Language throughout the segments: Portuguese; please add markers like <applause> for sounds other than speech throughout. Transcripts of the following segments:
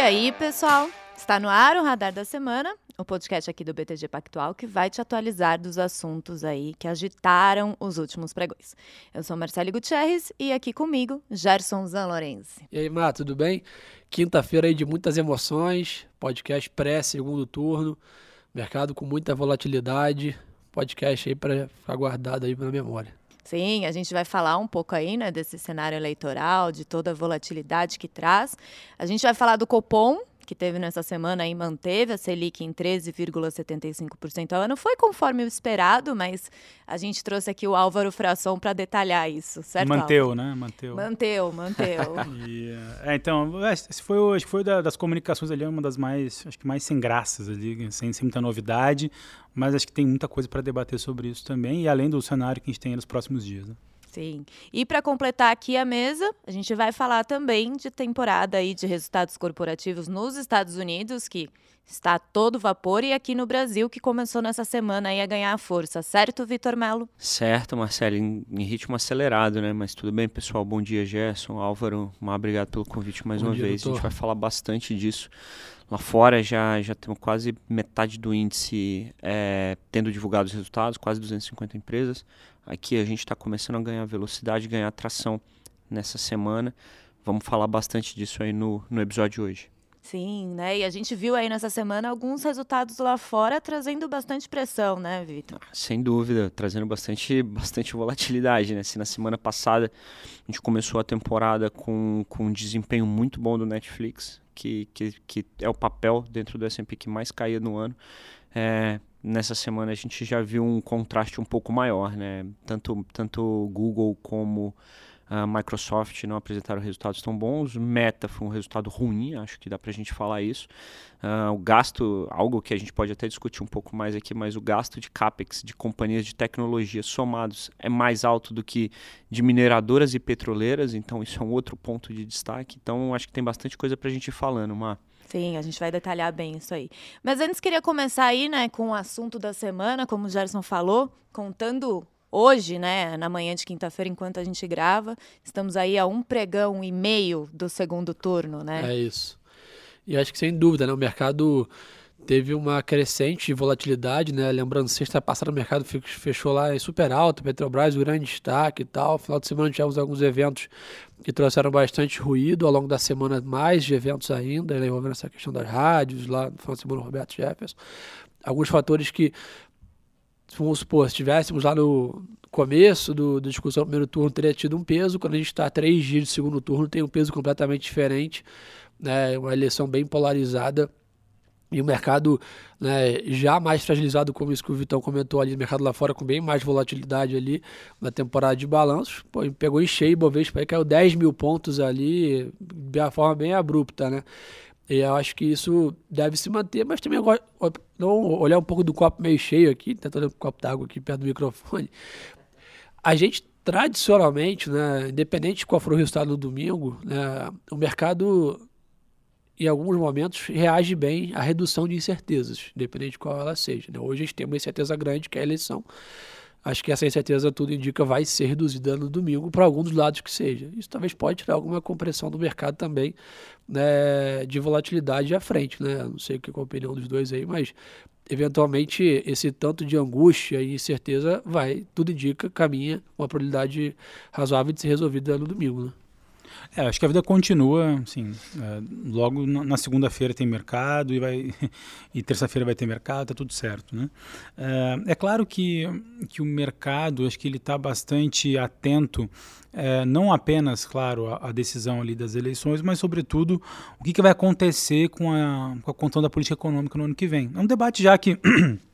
aí, pessoal? Está no ar o Radar da Semana, o podcast aqui do BTG Pactual que vai te atualizar dos assuntos aí que agitaram os últimos pregões. Eu sou Marcelo Gutierrez e aqui comigo, Gerson Zanlorenzi. E aí, Má, tudo bem? Quinta-feira aí de muitas emoções, podcast pré-segundo turno, mercado com muita volatilidade, podcast aí para ficar guardado aí na memória. Sim, a gente vai falar um pouco aí, né, desse cenário eleitoral, de toda a volatilidade que traz. A gente vai falar do Copom, que teve nessa semana e manteve a Selic em 13,75% ao ano. Foi conforme o esperado, mas a gente trouxe aqui o Álvaro Fração para detalhar isso, certo? Manteu, Álvaro? né? Manteu. Manteu, manteu. <laughs> e, é, então, esse foi, acho que foi da, das comunicações ali uma das mais, acho que mais sem graças ali, sem, sem muita novidade, mas acho que tem muita coisa para debater sobre isso também, e além do cenário que a gente tem nos próximos dias. Né? Sim. E para completar aqui a mesa, a gente vai falar também de temporada aí de resultados corporativos nos Estados Unidos, que está a todo vapor, e aqui no Brasil, que começou nessa semana aí a ganhar força. Certo, Vitor Melo? Certo, Marcelo, em, em, ritmo acelerado, né? Mas tudo bem, pessoal. Bom dia, Gerson, Álvaro. Muito obrigado pelo convite mais Bom uma dia, vez. Doutor. A gente vai falar bastante disso. Lá fora já, já temos quase metade do índice é, tendo divulgado os resultados, quase 250 empresas. Aqui a gente está começando a ganhar velocidade, ganhar tração nessa semana. Vamos falar bastante disso aí no, no episódio de hoje. Sim, né? E a gente viu aí nessa semana alguns resultados lá fora trazendo bastante pressão, né, Vitor? Ah, sem dúvida, trazendo bastante, <laughs> bastante volatilidade, né? Se na semana passada a gente começou a temporada com, com um desempenho muito bom do Netflix, que, que, que é o papel dentro do S&P que mais caía no ano. É, nessa semana a gente já viu um contraste um pouco maior, né? Tanto, tanto Google como a Microsoft não apresentaram resultados tão bons. Meta foi um resultado ruim, acho que dá para a gente falar isso. Uh, o gasto, algo que a gente pode até discutir um pouco mais aqui, mas o gasto de capex de companhias de tecnologia somados é mais alto do que de mineradoras e petroleiras, então isso é um outro ponto de destaque. Então acho que tem bastante coisa para a gente ir falando, Mar. Sim, a gente vai detalhar bem isso aí. Mas antes queria começar aí, né, com o assunto da semana, como o Gerson falou, contando hoje, né, na manhã de quinta-feira, enquanto a gente grava, estamos aí a um pregão e meio do segundo turno, né? É isso. E acho que sem dúvida, né, o mercado teve uma crescente volatilidade, né? Lembrando, sexta passada o mercado fechou lá em super alto, Petrobras, o grande destaque e tal. Final de semana tivemos alguns eventos que trouxeram bastante ruído. Ao longo da semana, mais de eventos ainda, né? envolvendo essa questão das rádios, lá no final de semana, o Roberto Jefferson. Alguns fatores que vamos supor, se estivéssemos lá no começo do, da discussão do primeiro turno, teria tido um peso. Quando a gente está três dias de segundo turno, tem um peso completamente diferente. Né? Uma eleição bem polarizada. E o mercado né, já mais fragilizado, como isso que o Vitão comentou ali, o mercado lá fora com bem mais volatilidade ali na temporada de balanços. Pô, pegou em cheio, o Bovespa caiu 10 mil pontos ali, de uma forma bem abrupta, né? E eu acho que isso deve se manter, mas também agora, olhar um pouco do copo meio cheio aqui, tentando um copo d'água aqui perto do microfone. A gente tradicionalmente, né, independente de qual for o resultado do domingo, né, o mercado em alguns momentos reage bem à redução de incertezas, independente de qual ela seja. Né? Hoje a gente tem uma incerteza grande que é a eleição acho que essa incerteza tudo indica vai ser reduzida no domingo para algum dos lados que seja. Isso talvez pode tirar alguma compressão do mercado também né, de volatilidade à frente, né? Não sei o que é a opinião dos dois aí, mas eventualmente esse tanto de angústia e incerteza vai, tudo indica, caminha uma probabilidade razoável de ser resolvida no domingo, né? É, acho que a vida continua, assim, é, logo na segunda-feira tem mercado e, vai, <laughs> e terça-feira vai ter mercado, tá tudo certo, né? É, é claro que, que o mercado, acho que ele está bastante atento, é, não apenas, claro, a, a, decisão ali das eleições, mas sobretudo o que, que vai acontecer com a, com a conta da política econômica no ano que vem. É um debate já que <clears throat>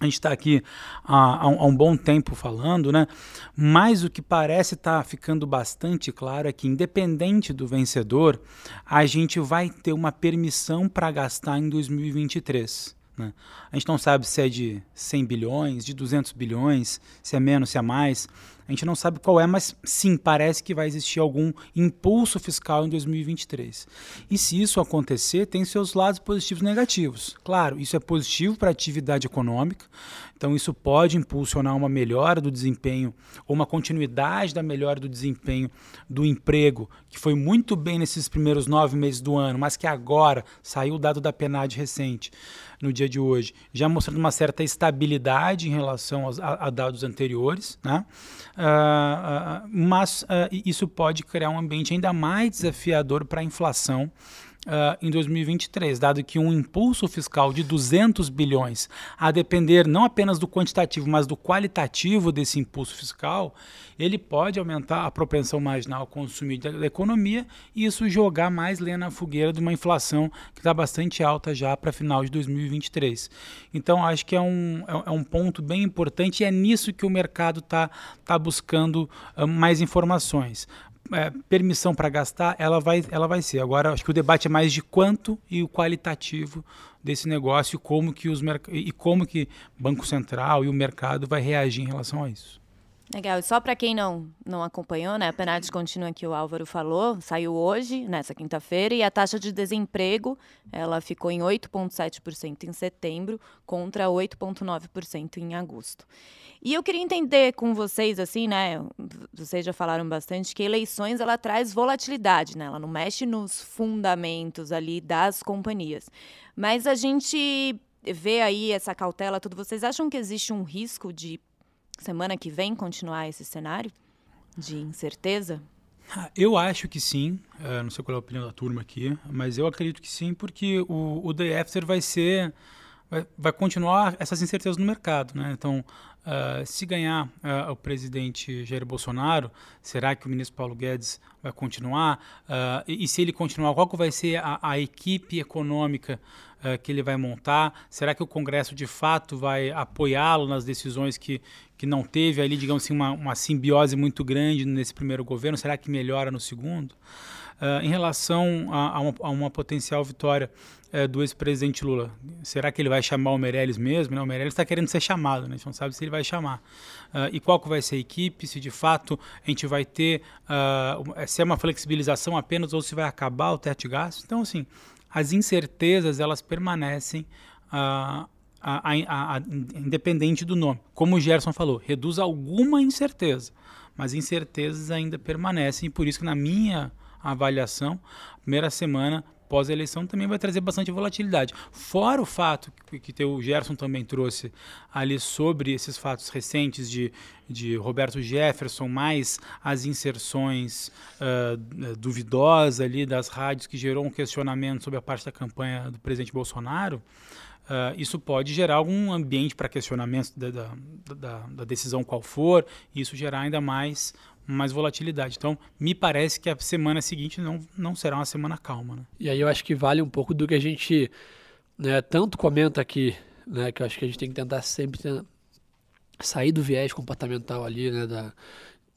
a gente está aqui há, há, um bom tempo falando, né? Mas o que parece estar tá ficando bastante claro é que, independente do vencedor, a gente vai ter uma permissão para gastar em 2023. Né? A gente não sabe se é de 100 bilhões, de 200 bilhões, se é menos, se é mais. A gente não sabe qual é, mas sim, parece que vai existir algum impulso fiscal em 2023. E se isso acontecer, tem seus lados positivos e negativos. Claro, isso é positivo para a atividade econômica, então isso pode impulsionar uma melhora do desempenho ou uma continuidade da melhora do desempenho do emprego, que foi muito bem nesses primeiros nove meses do ano, mas que agora saiu o dado da PNAD recente no dia de hoje, já mostrando uma certa estabilidade em relação aos, a, a dados anteriores, né? Uh, uh, mas uh, isso pode criar um ambiente ainda mais desafiador para a inflação uh, em 2023, dado que um impulso fiscal de 200 bilhões, a depender não apenas do quantitativo, mas do qualitativo desse impulso fiscal, ele pode aumentar a propensão marginal ao consumir da economia e isso jogar mais lenha na fogueira de uma inflação que está bastante alta já para final de 2023. Então, acho que é um, é, é um ponto bem importante e é nisso que o mercado está tá buscando uh, mais informações é, permissão para gastar, ela vai, ela vai ser. Agora, acho que o debate é mais de quanto e o qualitativo desse negócio como que os e como que Banco Central e o mercado vai reagir em relação a isso. Legal. E só para quem não, não acompanhou, né, a PNAD contínua que o Álvaro falou, saiu hoje, nessa quinta-feira, e a taxa de desemprego ela ficou em 8,7% em setembro contra 8,9% em agosto. E eu queria entender com vocês, assim, né, vocês já falaram bastante, que eleições ela traz volatilidade, né, ela não mexe nos fundamentos ali das companhias. Mas a gente vê aí essa cautela, tudo. Vocês acham que existe um risco de semana que vem continuar esse cenário de incerteza? Ah, eu acho que sim, uh, não sei qual é a opinião da turma aqui, mas eu acredito que sim, porque o, o day after vai ser, vai, vai continuar essas incertezas no mercado, né? Então, uh, se ganhar uh, o presidente Jair Bolsonaro, será que o ministro Paulo Guedes vai continuar? E, e, se ele continuar, qual vai ser a, a equipe econômica que ele vai montar? Será que o Congresso de fato vai apoiá-lo nas decisões que, que não teve ali, digamos assim, uma, uma simbiose muito grande nesse primeiro governo? Será que melhora no segundo? Uh, em relação a, a, uma, a, uma, potencial vitória uh, do ex-presidente Lula, será que ele vai chamar o Meirelles mesmo? Né? O Meirelles está querendo ser chamado, né? a gente não sabe se ele vai chamar. Uh, e qual que vai ser a equipe, se de fato a gente vai ter, se é uma flexibilização apenas ou se vai acabar o teto de gastos. Então, assim, as incertezas, elas permanecem a, a, a, independente do nome. Como o Gerson falou, reduz alguma incerteza, mas incertezas ainda permanecem e por isso que na minha avaliação, a primeira semana pós-eleição também vai trazer bastante volatilidade. Fora o fato que, que o Gerson também trouxe ali sobre esses fatos recentes de, de Roberto Jefferson, mais as inserções uh, duvidosas ali das rádios que gerou um questionamento sobre a parte da campanha do presidente Bolsonaro, Uh, isso pode gerar algum ambiente para questionamento da, da, da, da, decisão qual for, e isso gerar ainda mais, mais volatilidade. Então, me parece que a semana seguinte não, não será uma semana calma. Né? E aí eu acho que vale um pouco do que a gente né, tanto comenta aqui, né, que eu acho que a gente tem que tentar sempre sair do viés comportamental ali, né, da,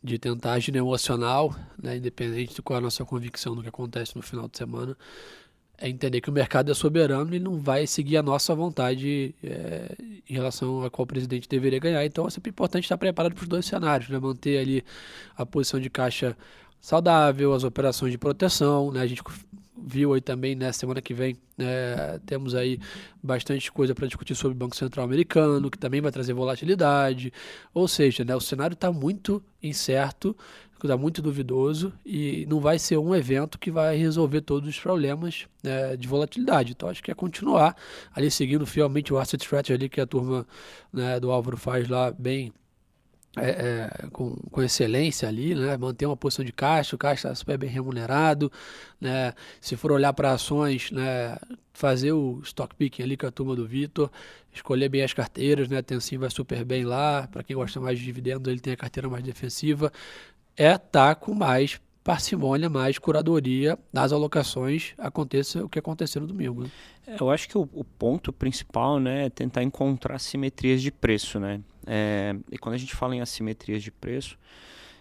de tentar agir emocional, né, independente de qual é a nossa convicção do que acontece no final de semana é entender que o mercado é soberano e não vai seguir a nossa vontade é, em relação a qual presidente deveria ganhar. Então é sempre importante estar preparado para os dois cenários, né? manter ali a posição de caixa saudável, as operações de proteção, né? A gente viu aí também, né, semana que vem, né, temos aí bastante coisa para discutir sobre o Banco Central Americano, que também vai trazer volatilidade. Ou seja, né, o cenário está muito incerto está muito duvidoso e não vai ser um evento que vai resolver todos os problemas né, de volatilidade. Então acho que é continuar ali seguindo fielmente o asset strategy ali que a turma né, do Álvaro faz lá bem é, é, com, com, excelência ali, né? manter uma posição de caixa, o caixa está super bem remunerado, né? se for olhar para ações, né? fazer o stock picking ali com a turma do Vitor, escolher bem as carteiras, né? a sim vai super bem lá, para quem gosta mais de dividendos ele tem a carteira mais defensiva, é estar tá com mais parcimônia, mais curadoria nas alocações, aconteça o que aconteceu no domingo. Né? É, eu acho que o, o, ponto principal né, é tentar encontrar simetrias de preço. Né? É, e quando a gente fala em assimetrias de preço,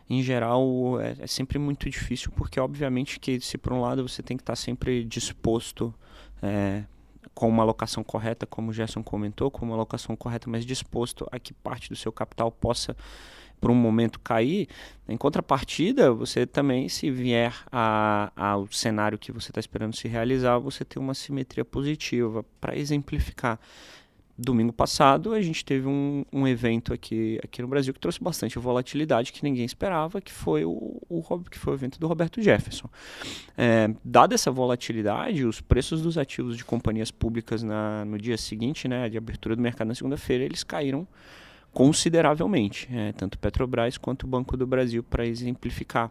em geral é, é, sempre muito difícil, porque obviamente que se por um lado você tem que estar sempre disposto é, com uma alocação correta, como o Gerson comentou, com uma alocação correta, mas disposto a que parte do seu capital possa por um momento cair, em contrapartida, você também, se vier ao cenário que você está esperando se realizar, você tem uma simetria positiva. Para exemplificar, domingo passado a gente teve um, um, evento aqui, aqui no Brasil que trouxe bastante volatilidade que ninguém esperava, que foi o, o que foi o evento do Roberto Jefferson. É, dada essa volatilidade, os preços dos ativos de companhias públicas na, no dia seguinte, né, de abertura do mercado na segunda-feira, eles caíram consideravelmente, é, tanto Petrobras quanto o Banco do Brasil, para exemplificar.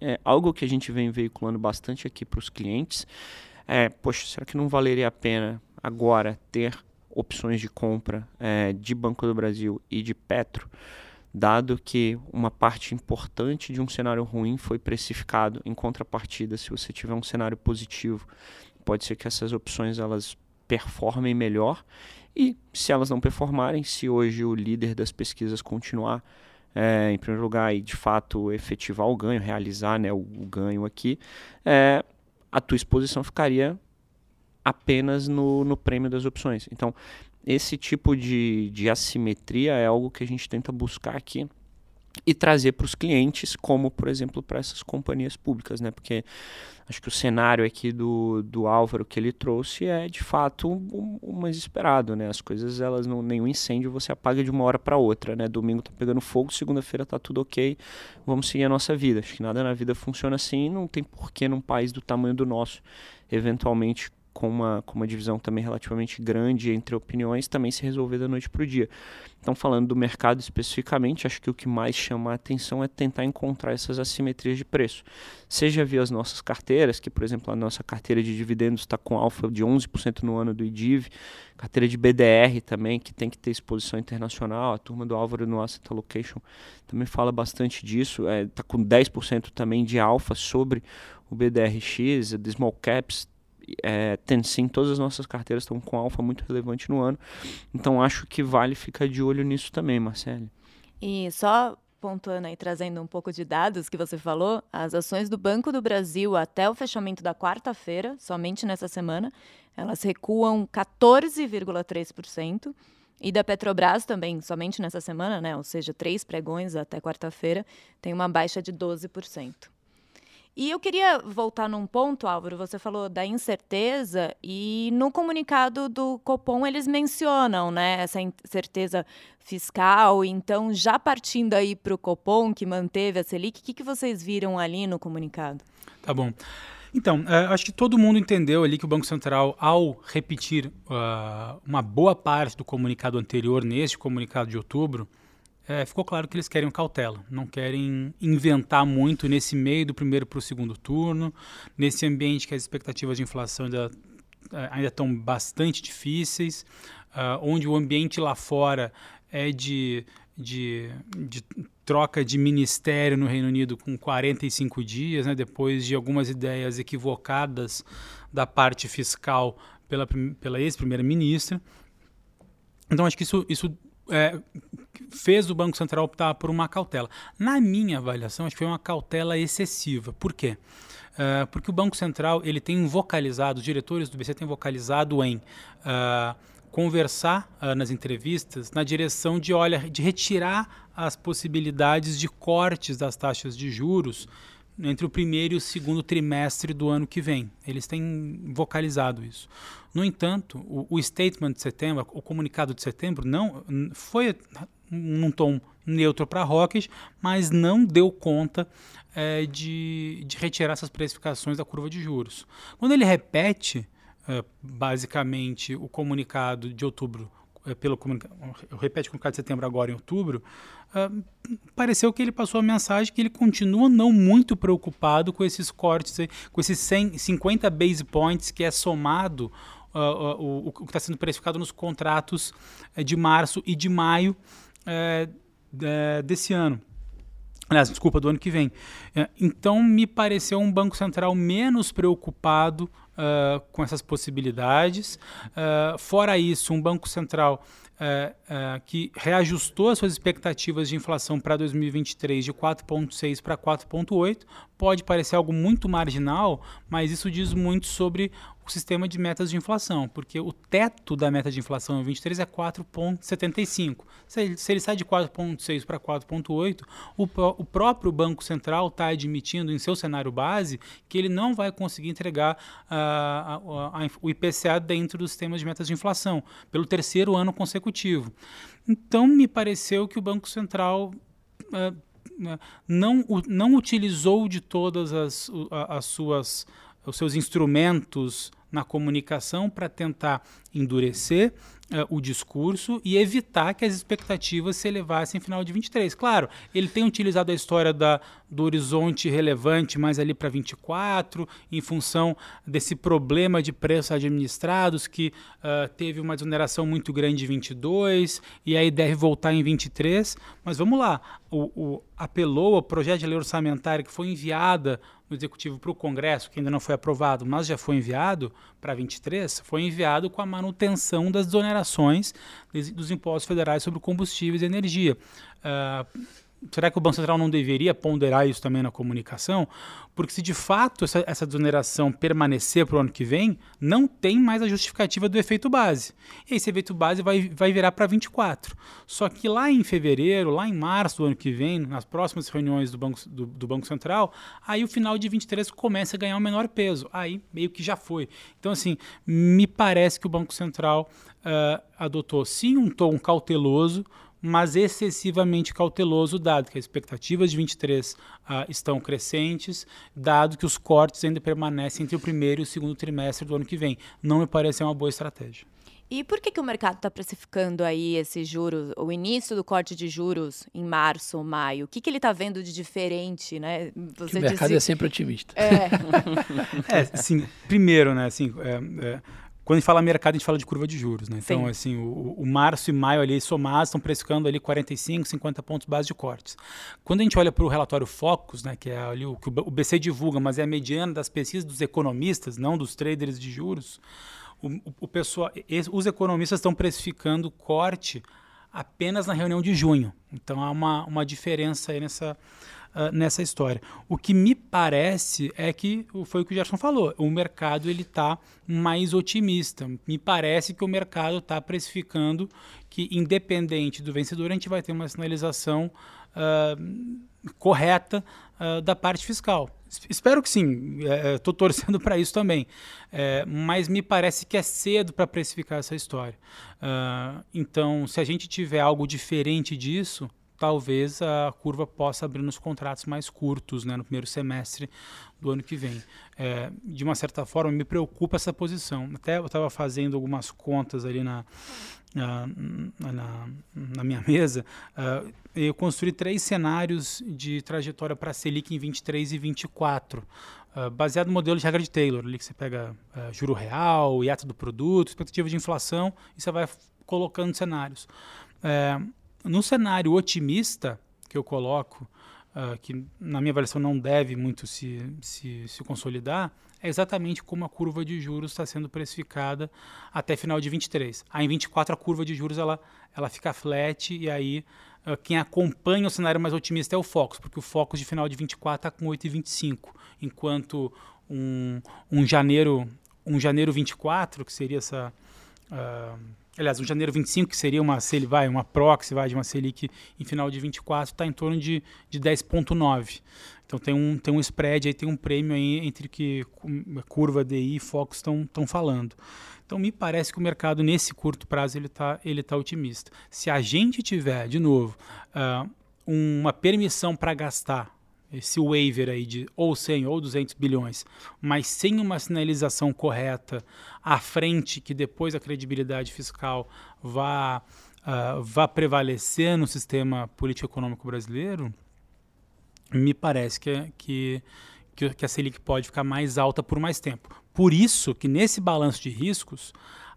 É, algo que a gente vem veiculando bastante aqui para os clientes é, poxa, será que não valeria a pena agora ter opções de compra é, de Banco do Brasil e de Petro, dado que uma parte importante de um cenário ruim foi precificado em contrapartida, se você tiver um cenário positivo, pode ser que essas opções elas performem melhor e se elas não performarem, se hoje o líder das pesquisas continuar é, em primeiro lugar e de fato efetivar o ganho, realizar né, o, o ganho aqui, é, a tua exposição ficaria apenas no, no prêmio das opções. Então, esse tipo de, de assimetria é algo que a gente tenta buscar aqui e trazer para os clientes, como por exemplo para essas companhias públicas, né? Porque acho que o cenário aqui do, do Álvaro que ele trouxe é de fato o, o mais esperado, né? As coisas elas não nenhum incêndio você apaga de uma hora para outra, né? Domingo tá pegando fogo, segunda-feira tá tudo ok, vamos seguir a nossa vida. Acho que nada na vida funciona assim, não tem porquê num país do tamanho do nosso eventualmente com uma, com uma divisão também relativamente grande entre opiniões, também se resolver da noite para o dia. Então, falando do mercado especificamente, acho que o que mais chama a atenção é tentar encontrar essas assimetrias de preço. Seja via as nossas carteiras, que, por exemplo, a nossa carteira de dividendos está com alfa de 11% no ano do IDIV, carteira de BDR também, que tem que ter exposição internacional, a turma do Álvaro no Asset Allocation também fala bastante disso, está é, tá com 10% também de alfa sobre o BDRX, a Small Caps é, sim todas as nossas carteiras estão com alfa muito relevante no ano. Então acho que vale ficar de olho nisso também, Marcelo. E só pontuando aí, trazendo um pouco de dados que você falou, as ações do Banco do Brasil até o fechamento da quarta-feira, somente nessa semana, elas recuam 14,3%. E da Petrobras também, somente nessa semana, né? Ou seja, três pregões até quarta-feira, tem uma baixa de 12%. E eu queria voltar num ponto, Álvaro. Você falou da incerteza e no comunicado do Copom eles mencionam, né, essa incerteza fiscal. Então, já partindo aí para o Copom que manteve a Selic, o que, que vocês viram ali no comunicado? Tá bom. Então, é, acho que todo mundo entendeu ali que o Banco Central, ao repetir uh, uma boa parte do comunicado anterior, neste comunicado de outubro, é, ficou claro que eles querem cautela, não querem inventar muito nesse meio do primeiro para o segundo turno, nesse ambiente que as expectativas de inflação ainda, é, ainda estão bastante difíceis, uh, onde o ambiente lá fora é de, de, de, troca de ministério no Reino Unido com 45 dias, né, depois de algumas ideias equivocadas da parte fiscal pela, pela ex-primeira-ministra. Então, acho que isso, isso é, fez o Banco Central optar por uma cautela. Na minha avaliação, acho que foi uma cautela excessiva. Por quê? Uh, porque o Banco Central ele tem vocalizado, os diretores do BC têm vocalizado em uh, conversar uh, nas entrevistas na direção de, olha, de retirar as possibilidades de cortes das taxas de juros entre o primeiro e o segundo trimestre do ano que vem. Eles têm vocalizado isso. No entanto, o, o statement de setembro, o comunicado de setembro, não foi num tom neutro para Rocket, mas não deu conta é, de, de retirar essas precificações da curva de juros. Quando ele repete, é, basicamente, o comunicado de outubro pelo eu repete o comunicado de setembro agora em outubro, uh, pareceu que ele passou a mensagem que ele continua não muito preocupado com esses cortes, com esses 100, 50 base points que é somado uh, uh, o, o, que está sendo precificado nos contratos eh, de março e de maio eh, desse ano. Aliás, desculpa, do ano que vem. Eh, então, me pareceu um Banco Central menos preocupado uh, com essas possibilidades. Uh, fora isso, um Banco Central que reajustou as suas expectativas de inflação para 2023 de 4,6 para 4,8. Pode parecer algo muito marginal, mas isso diz muito sobre o sistema de metas de inflação, porque o teto da meta de inflação em 23 é 4,75. Se, se ele sai de 4,6 para 4,8, o, o próprio Banco Central está admitindo em seu cenário base que ele não vai conseguir entregar uh, o IPCA dentro dos sistemas de metas de inflação, pelo terceiro ano consecutivo. Então, me pareceu que o Banco Central. Uh, não, não utilizou de todas as, as suas os seus instrumentos na comunicação para tentar endurecer uh, o discurso e evitar que as expectativas se elevassem em final de 23. Claro, ele tem utilizado a história da, do horizonte relevante mais ali para 24, em função desse problema de preços administrados que uh, teve uma desoneração muito grande em 22 e aí deve voltar em 23. Mas vamos lá, o, o apelou ao projeto de lei orçamentária que foi enviada no Executivo para o Congresso, que ainda não foi aprovado, mas já foi enviado para 23, foi enviado com a manutenção das desonerações dos impostos federais sobre combustíveis e energia. Uh, será que o Banco Central não deveria ponderar isso também na comunicação? Porque se de fato essa, essa desoneração permanecer para o ano que vem, não tem mais a justificativa do efeito base. E esse efeito base vai, vai virar para 24. Só que lá em fevereiro, lá em março do ano que vem, nas próximas reuniões do Banco, do, do Banco Central, aí o final de 23 começa a ganhar um menor peso. Aí meio que já foi. Então, assim, me parece que o Banco Central uh, adotou sim um tom cauteloso, mas excessivamente cauteloso, dado que as expectativas de 23 uh, ah, estão crescentes, dado que os cortes ainda permanecem entre o primeiro e o segundo trimestre do ano que vem. Não me parece uma boa estratégia. E por que, que o mercado está precificando aí esses juros, o início do corte de juros em março ou maio? O que, que ele está vendo de diferente, né? Você o mercado disse... é sempre otimista. É. <laughs> é, sim. Primeiro, né, assim, é, é, quando a gente fala mercado, a gente fala de curva de juros, né? Então, Sim. assim, o, o, março e maio ali somados estão precificando ali 45, 50 pontos base de cortes. Quando a gente olha para o relatório Focus, né, que é ali o que o BC divulga, mas é a mediana das pesquisas dos economistas, não dos traders de juros, o, o pessoal, os economistas estão precificando corte apenas na reunião de junho. Então há uma, uma diferença aí nessa, uh, nessa história. O que me parece é que foi o que o Gerson falou. O mercado ele está mais otimista. Me parece que o mercado está precificando que, independente do vencedor, a gente vai ter uma sinalização uh, correta uh, da parte fiscal. Espero que sim, estou é, torcendo <laughs> para isso também. É, mas me parece que é cedo para precificar essa história. Uh, então, se a gente tiver algo diferente disso, talvez a curva possa abrir nos contratos mais curtos, né, no primeiro semestre do ano que vem. É, de uma certa forma, me preocupa essa posição. Até eu estava fazendo algumas contas ali na, na, na, na minha mesa. Uh, eu construí três cenários de trajetória para Selic em 23 e 24. Uh, baseado no modelo de regra de Taylor, ali que você pega uh, juro real, hiato do produto, expectativa de inflação, e você vai colocando cenários. Uh, no cenário otimista que eu coloco, uh, que na minha avaliação não deve muito se, se, se consolidar, é exatamente como a curva de juros está sendo precificada até final de 23. Aí em 24 a curva de juros ela, ela fica flat e aí uh, quem acompanha o cenário mais otimista é o Focus, porque o Focus de final de 24 está com 8,25, enquanto um, um janeiro um janeiro 24, que seria essa uh, aliás, um janeiro 25, que seria uma, se ele vai, uma proxy vai de uma Selic em final de 24, está em torno de, de 10,9. Então tem um, tem um spread aí, tem um prêmio aí entre que curva DI e Focus estão falando. Então me parece que o mercado nesse curto prazo ele está ele tá otimista. Se a gente tiver, de novo, uh, uma permissão para gastar esse waiver aí de ou 100 ou 200 bilhões, mas sem uma sinalização correta à frente que depois a credibilidade fiscal vá, uh, vá prevalecer no sistema político-econômico brasileiro, me parece que, que, que a Selic pode ficar mais alta por mais tempo. Por isso que nesse balanço de riscos,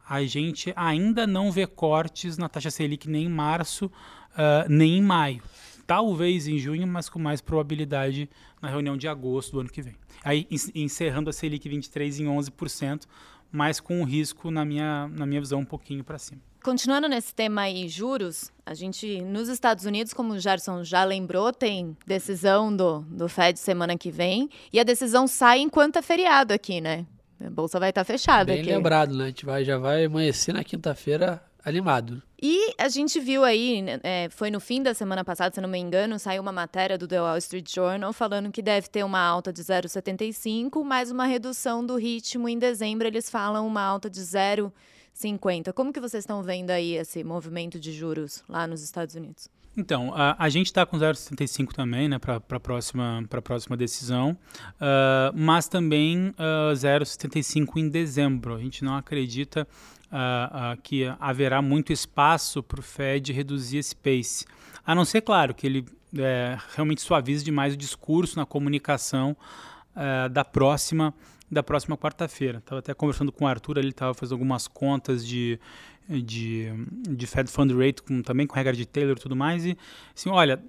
a gente ainda não vê cortes na taxa Selic nem em março, uh, nem em maio talvez em junho, mas com mais probabilidade na reunião de agosto do ano que vem. Aí encerrando a Selic 23 em 11%, mas com o risco, na minha, na minha visão, um pouquinho para cima. Continuando nesse tema aí, juros, a gente, nos Estados Unidos, como o Gerson já lembrou, tem decisão do, do Fed semana que vem, e a decisão sai enquanto é feriado aqui, né? A bolsa vai estar fechada Bem aqui. lembrado, né? A gente vai, já vai amanhecer na quinta-feira animado. E a gente viu aí, né, é, foi no fim da semana passada, se não me engano, saiu uma matéria do The Wall Street Journal falando que deve ter uma alta de 0,75, mais uma redução do ritmo. Em dezembro, eles falam uma alta de 0,50. Como que vocês estão vendo aí esse movimento de juros lá nos Estados Unidos? Então, a, a gente está com 0,75 também, né, para a próxima, próxima decisão, uh, mas também uh, 0,75 em dezembro. A gente não acredita uh, uh, que haverá muito espaço para o Fed reduzir esse pace. A não ser, claro, que ele é, realmente suavize demais o discurso na comunicação uh, da próxima da próxima quarta-feira. Estava até conversando com o Arthur, ele estava fazendo algumas contas de, de, de Fed Fund Rate, com, também com regra de Taylor e tudo mais, e assim, olha,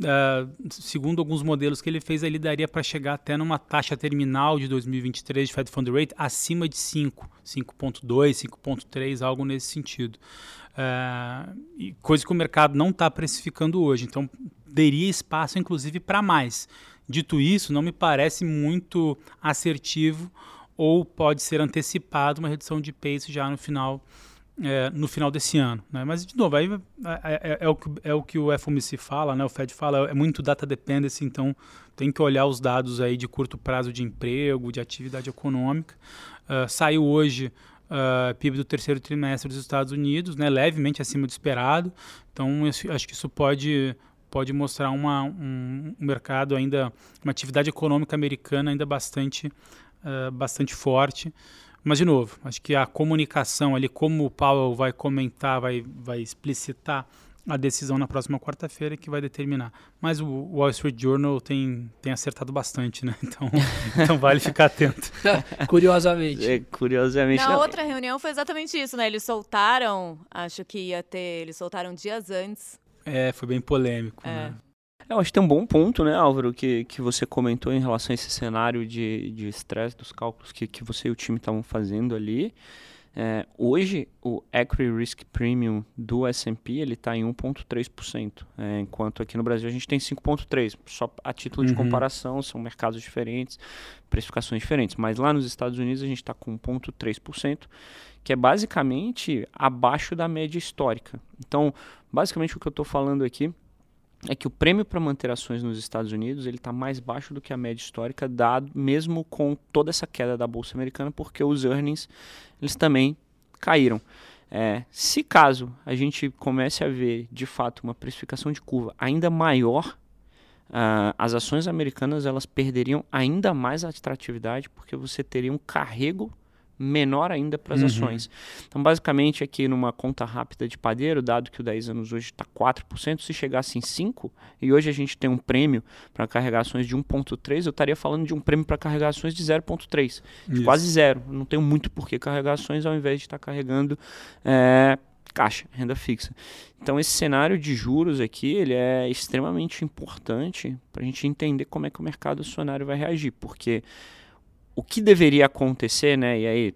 Uh, segundo alguns modelos que ele fez, ele daria para chegar até numa taxa terminal de 2023 de Fed Fund Rate acima de 5, 5.2, 5.3, algo nesse sentido. Uh, coisa que o mercado não está precificando hoje. Então, teria espaço, inclusive, para mais. Dito isso, não me parece muito assertivo ou pode ser antecipado uma redução de pace já no final é, no final desse ano. Né? Mas, de novo, aí é, é, é, o que, é o que o FOMC fala, né? o Fed fala, é muito data dependency, então tem que olhar os dados aí de curto prazo de emprego, de atividade econômica. Uh, saiu hoje uh, PIB do terceiro trimestre dos Estados Unidos, né? levemente acima do esperado, então acho que isso pode pode mostrar uma, um, um mercado ainda, uma atividade econômica americana ainda bastante, uh, bastante forte. Mas, de novo, acho que a comunicação ali, como o Powell vai comentar, vai, vai explicitar a decisão na próxima quarta-feira que vai determinar. Mas o Wall Street Journal tem, tem acertado bastante, né? <laughs> Então, então vale ficar atento. <laughs> curiosamente. É, curiosamente. Na não. outra reunião foi exatamente isso, né? Eles soltaram, acho que ia ter, eles soltaram dias antes. É, foi bem polêmico, é. né? Eu acho que tem um bom ponto, né, Álvaro, que, que você comentou em relação a esse cenário de estresse dos cálculos que, que você e o time estavam fazendo ali. É, hoje, o Equity Risk Premium do S&P ele está em 1,3%, é, enquanto aqui no Brasil a gente tem 5,3%. Só a título de uhum. comparação, são mercados diferentes, precificações diferentes. Mas lá nos Estados Unidos a gente está com 1,3%, que é basicamente abaixo da média histórica. Então, basicamente o que eu estou falando aqui é que o prêmio para manter ações nos Estados Unidos ele está mais baixo do que a média histórica, dado mesmo com toda essa queda da bolsa americana, porque os earnings eles também caíram. É, se caso a gente comece a ver de fato uma precificação de curva ainda maior, uh, as ações americanas elas perderiam ainda mais atratividade, porque você teria um carrego menor ainda para as uhum. ações. Então, basicamente, aqui numa conta rápida de padeiro, dado que o 10 anos hoje está 4%, se chegasse em 5%, e hoje a gente tem um prêmio para carregar ações de 1,3%, eu estaria falando de um prêmio para carregar ações de 0,3%, quase zero. não tenho muito por que carregar ações ao invés de estar tá carregando. É, caixa, renda fixa. Então esse cenário de juros aqui, ele é extremamente importante para a gente entender como é que o mercado acionário vai reagir, porque o que deveria acontecer, né? E aí,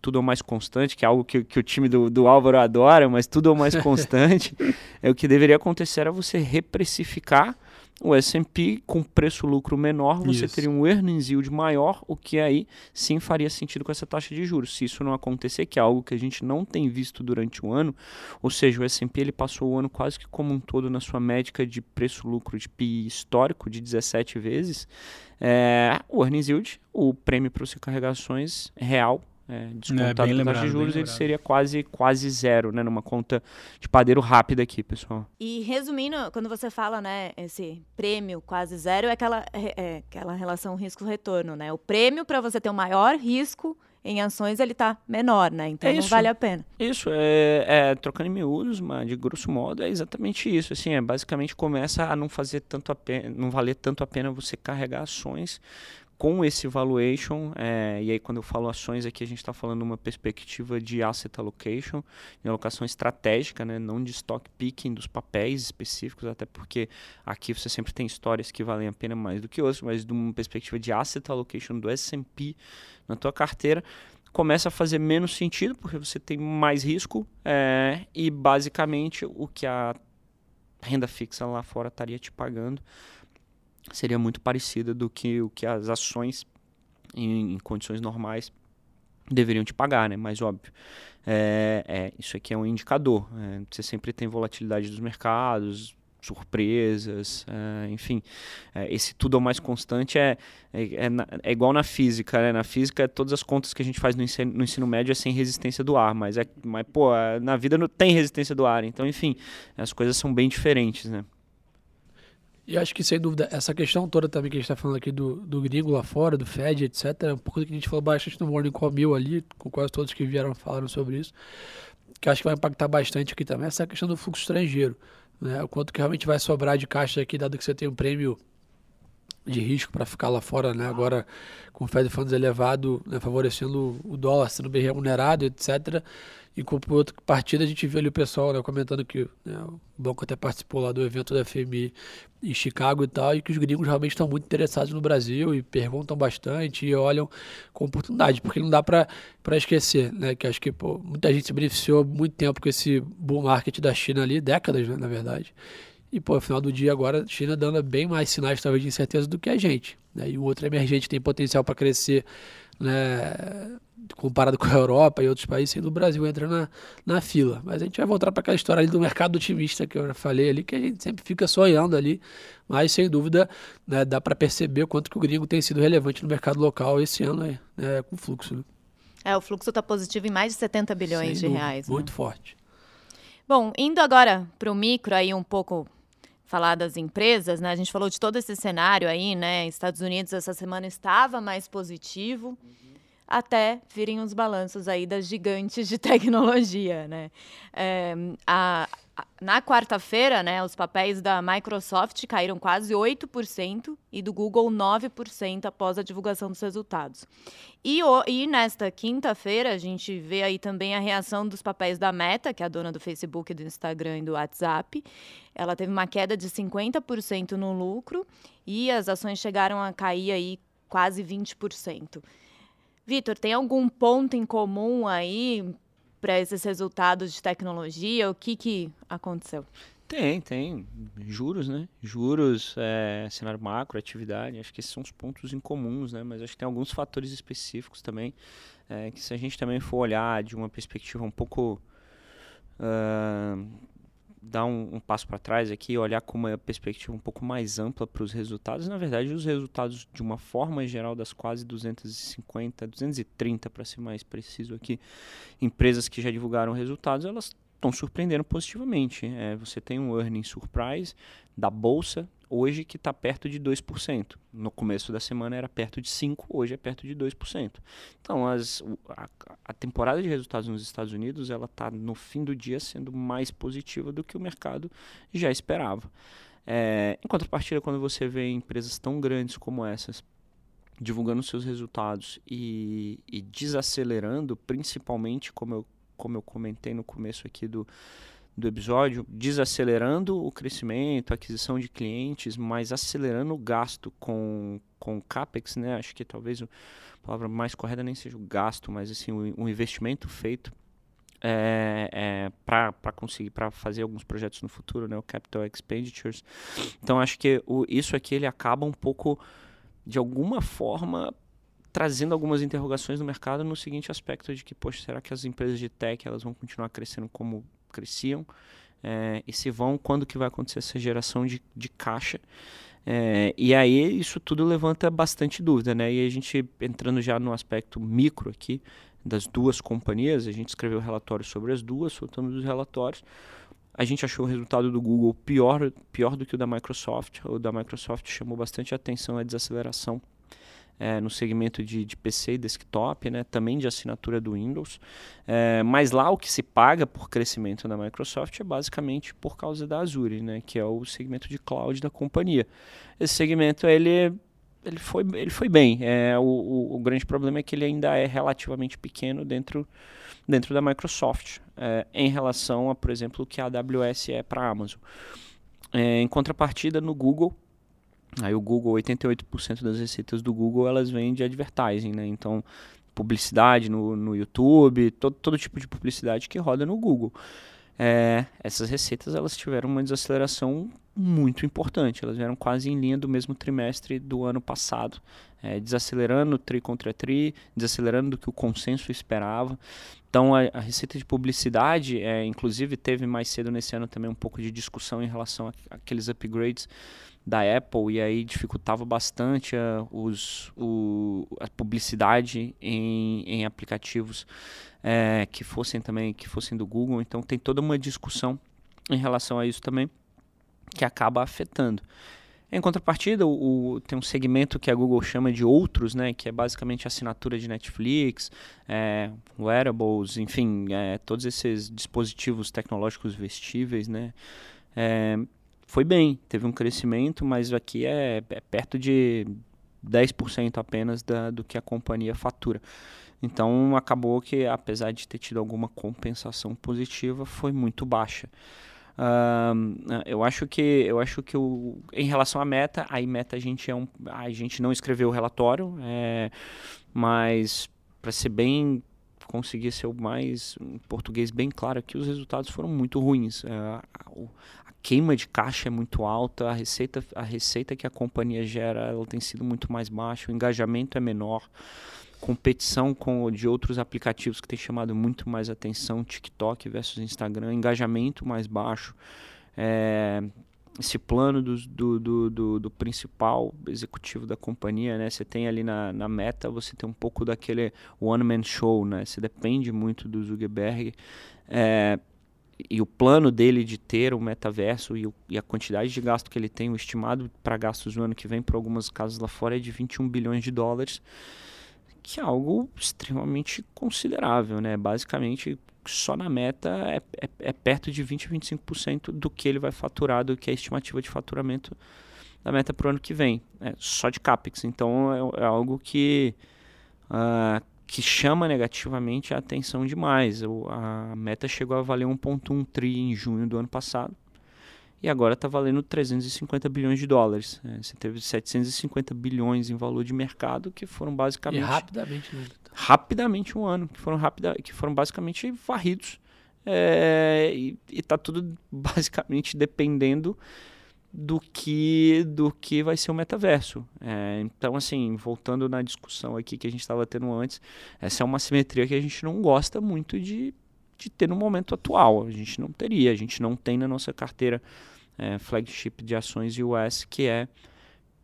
tudo é mais constante, que é algo que, que o time do, do Álvaro adora, mas tudo é o mais <laughs> constante. é o que deveria acontecer era você reprecificar o S&P com preço-lucro menor, você isso. teria um earnings yield maior, o que aí sim faria sentido com essa taxa de juros. Se isso não acontecer, que é algo que a gente não tem visto durante o ano, ou seja, o S&P ele passou o ano quase que como um todo na sua médica de preço-lucro de PI histórico de 17 vezes, é, o earnings yield, o prêmio para você carregar ações real, é, descontado é, taxa de juros, ele seria quase, quase zero, né? Numa conta de padeiro rápida aqui, pessoal. E resumindo, quando você fala, né, esse prêmio quase zero, é aquela, é, é aquela relação risco-retorno, né? O prêmio para você ter o um maior risco em ações ele está menor, né? Então é não vale a pena. Isso, é, é, trocando em miúdos, mas de grosso modo é exatamente isso. Assim, é basicamente começa a não fazer tanto a pena, não valer tanto a pena você carregar ações com esse valuation, é, e aí quando eu falo ações aqui, a gente está falando uma perspectiva de asset allocation, de alocação estratégica, né, não de stock picking dos papéis específicos, até porque aqui você sempre tem histórias que valem a pena mais do que outras, mas de uma perspectiva de asset allocation do S&P na tua carteira, começa a fazer menos sentido, porque você tem mais risco, é, e basicamente o que a renda fixa lá fora estaria te pagando seria muito parecida do que o que as ações em, em condições normais deveriam te pagar, né? Mas óbvio, é, é, isso aqui é um indicador. É, você sempre tem volatilidade dos mercados, surpresas, é, enfim, é, esse tudo ao mais constante é, é, é, é, igual na física, né? Na física, todas as contas que a gente faz no ensino, no ensino médio é sem resistência do ar, mas, é, mas pô, na vida não tem resistência do ar, então, enfim, as coisas são bem diferentes, né? E acho que, sem dúvida, essa questão toda também que a gente está falando aqui do, do gringo lá fora, do Fed, etc., é um pouco do que a gente falou bastante no Morning Call Mil ali, com quase todos que vieram falaram sobre isso, que acho que vai impactar bastante aqui também, essa questão do fluxo estrangeiro. Né? O quanto que realmente vai sobrar de caixa aqui, dado que você tem um prêmio de risco para ficar lá fora, né? Agora com o Fed Funds elevado, né? favorecendo o dólar sendo bem remunerado, etc. E com outra partida a gente viu ali o pessoal né, comentando que né, o banco até participou lá do evento da FMI em Chicago e tal, e que os gringos realmente estão muito interessados no Brasil e perguntam bastante e olham com oportunidade, porque não dá para esquecer, né? Que acho que pô, muita gente se beneficiou muito tempo com esse bull market da China ali, décadas, né, na verdade. E, pô, no final do dia agora, a China dando bem mais sinais, talvez, de incerteza do que a gente. Né? E o outro emergente tem potencial para crescer, né? comparado <laughs> com a Europa e outros países, sendo o Brasil entra na, na fila. Mas a gente vai voltar para aquela história ali do mercado otimista que eu já falei ali, que a gente sempre fica sonhando ali. Mas, sem dúvida, né, dá para perceber o quanto que o gringo tem sido relevante no mercado local esse ano aí, né, com fluxo. Né? É, o fluxo está positivo em mais de 70 bilhões sem de dúvida, reais. Né? Muito forte. Bom, indo agora para o micro aí um pouco falar das empresas, né? A gente falou de todo esse cenário aí, né? Estados Unidos essa semana estava mais positivo, uhum. Até virem os balanços aí das gigantes de <laughs> tecnologia, né? É, a, na quarta-feira, né, os papéis da Microsoft caíram quase 8% e do Google 9% após a divulgação dos resultados. E, o, e nesta quinta-feira, a gente vê aí também a reação dos papéis da Meta, que é a dona do Facebook, do Instagram e do WhatsApp. Ela teve uma queda de 50% no lucro e as ações chegaram a cair aí quase 20%. Vitor, tem algum ponto em comum aí para esses resultados de tecnologia? O que, que aconteceu? Tem, tem. Juros, né? Juros, é, cenário macro, atividade. Acho que esses são os pontos incomuns, né? Mas acho que tem alguns fatores específicos também. É, que se a gente também for olhar de uma perspectiva um pouco uh, dar um, um passo para trás aqui olhar com uma perspectiva um pouco mais ampla para os resultados. Na verdade, os resultados, de uma forma geral, das quase 250, 230 para ser mais preciso aqui, empresas que já divulgaram resultados, elas estão surpreendendo positivamente. É, você tem um earning surprise da bolsa hoje que está perto de 2%. No começo da semana era perto de 5%, hoje é perto de 2%. Então, as, a, a temporada de resultados nos Estados Unidos ela está, no fim do dia, sendo mais positiva do que o mercado já esperava. É, em contrapartida, quando você vê empresas tão grandes como essas divulgando seus resultados e, e desacelerando, principalmente, como eu, como eu comentei no começo aqui do, do episódio, desacelerando o crescimento, aquisição de clientes, mas acelerando o gasto com, com CAPEX, né? Acho que talvez a palavra mais correta nem seja o gasto, mas assim, o, o investimento feito é, é, para conseguir para fazer alguns projetos no futuro, né, o capital expenditures. Então acho que o, isso aqui ele acaba um pouco de alguma forma trazendo algumas interrogações no mercado no seguinte aspecto de que, poxa, será que as empresas de tech elas vão continuar crescendo como cresciam é, e se vão, quando que vai acontecer essa geração de, de caixa. É, e aí isso tudo levanta bastante dúvida, né? E a gente entrando já no aspecto micro aqui das duas companhias, a gente escreveu relatórios sobre as duas, soltamos os relatórios. A gente achou o resultado do Google pior, pior do que o da Microsoft. O da Microsoft chamou bastante atenção a desaceleração é, no segmento de, de, PC e desktop, né, também de assinatura do Windows. É, mas lá o que se paga por crescimento da Microsoft é basicamente por causa da Azure, né, que é o segmento de cloud da companhia. Esse segmento ele ele foi, ele foi bem. É, o, o, o, grande problema é que ele ainda é relativamente pequeno dentro, dentro da Microsoft, é, em relação a, por exemplo, o que a AWS é para a Amazon. É, em contrapartida, no Google, aí o Google, 88% das receitas do Google, elas vêm de advertising, né? Então, publicidade no, no YouTube, todo, todo tipo de publicidade que roda no Google. É, essas receitas elas tiveram uma desaceleração muito importante. Elas vieram quase em linha do mesmo trimestre do ano passado, é, desacelerando tri contra tri, desacelerando do que o consenso esperava. Então a, a receita de publicidade, é, inclusive teve mais cedo nesse ano também um pouco de discussão em relação àqueles upgrades da Apple e aí dificultava bastante a, os, o, a publicidade em, em aplicativos é, que fossem também que fossem do Google. Então tem toda uma discussão em relação a isso também que acaba afetando. Em contrapartida, o, o, tem um segmento que a Google chama de outros, né, que é basicamente assinatura de Netflix, é, wearables, enfim, é, todos esses dispositivos tecnológicos vestíveis, né, é, foi bem, teve um crescimento, mas aqui é, é perto de 10% apenas da, do que a companhia fatura. Então acabou que, apesar de ter tido alguma compensação positiva, foi muito baixa. Uh, eu acho que eu acho que o, em relação à meta, aí meta a gente é um, a gente não escreveu o relatório, é, mas para ser bem conseguir ser o mais em português bem claro que os resultados foram muito ruins. A, queima de caixa é muito alta, a receita a receita que a companhia gera ela tem sido muito mais baixa, o engajamento é menor competição com de outros aplicativos que tem chamado muito mais atenção, TikTok versus Instagram, engajamento mais baixo. É, esse plano do, do, do, do, principal executivo da companhia, né? Você tem ali na, na meta, você tem um pouco daquele one-man show, né? Você depende muito do Zuckerberg. É, e o plano dele de ter o metaverso e, o, e, a quantidade de gasto que ele tem, o estimado para gastos no ano que vem, por algumas casas lá fora, é de 21 bilhões de dólares que é algo extremamente considerável, né? Basicamente, só na meta é, é, é perto de 20 a 25% do que ele vai faturar, do que é a estimativa de faturamento da meta para o ano que vem, é, só de CAPEX. Então, é, é algo que, uh, que chama negativamente a atenção demais. O, a meta chegou a valer 1,1 tri em junho do ano passado e agora está valendo 350 bilhões de dólares. É, você teve 750 bilhões em valor de mercado que foram basicamente e rapidamente né? rapidamente um ano que foram rapida, que foram basicamente varridos é, e está tudo <laughs> basicamente dependendo do que do que vai ser o metaverso. É, então, assim, voltando na discussão aqui que a gente estava tendo antes, essa é uma simetria que a gente não gosta muito de de ter no momento atual. A gente não teria, a gente não tem na nossa carteira é, flagship de ações US que é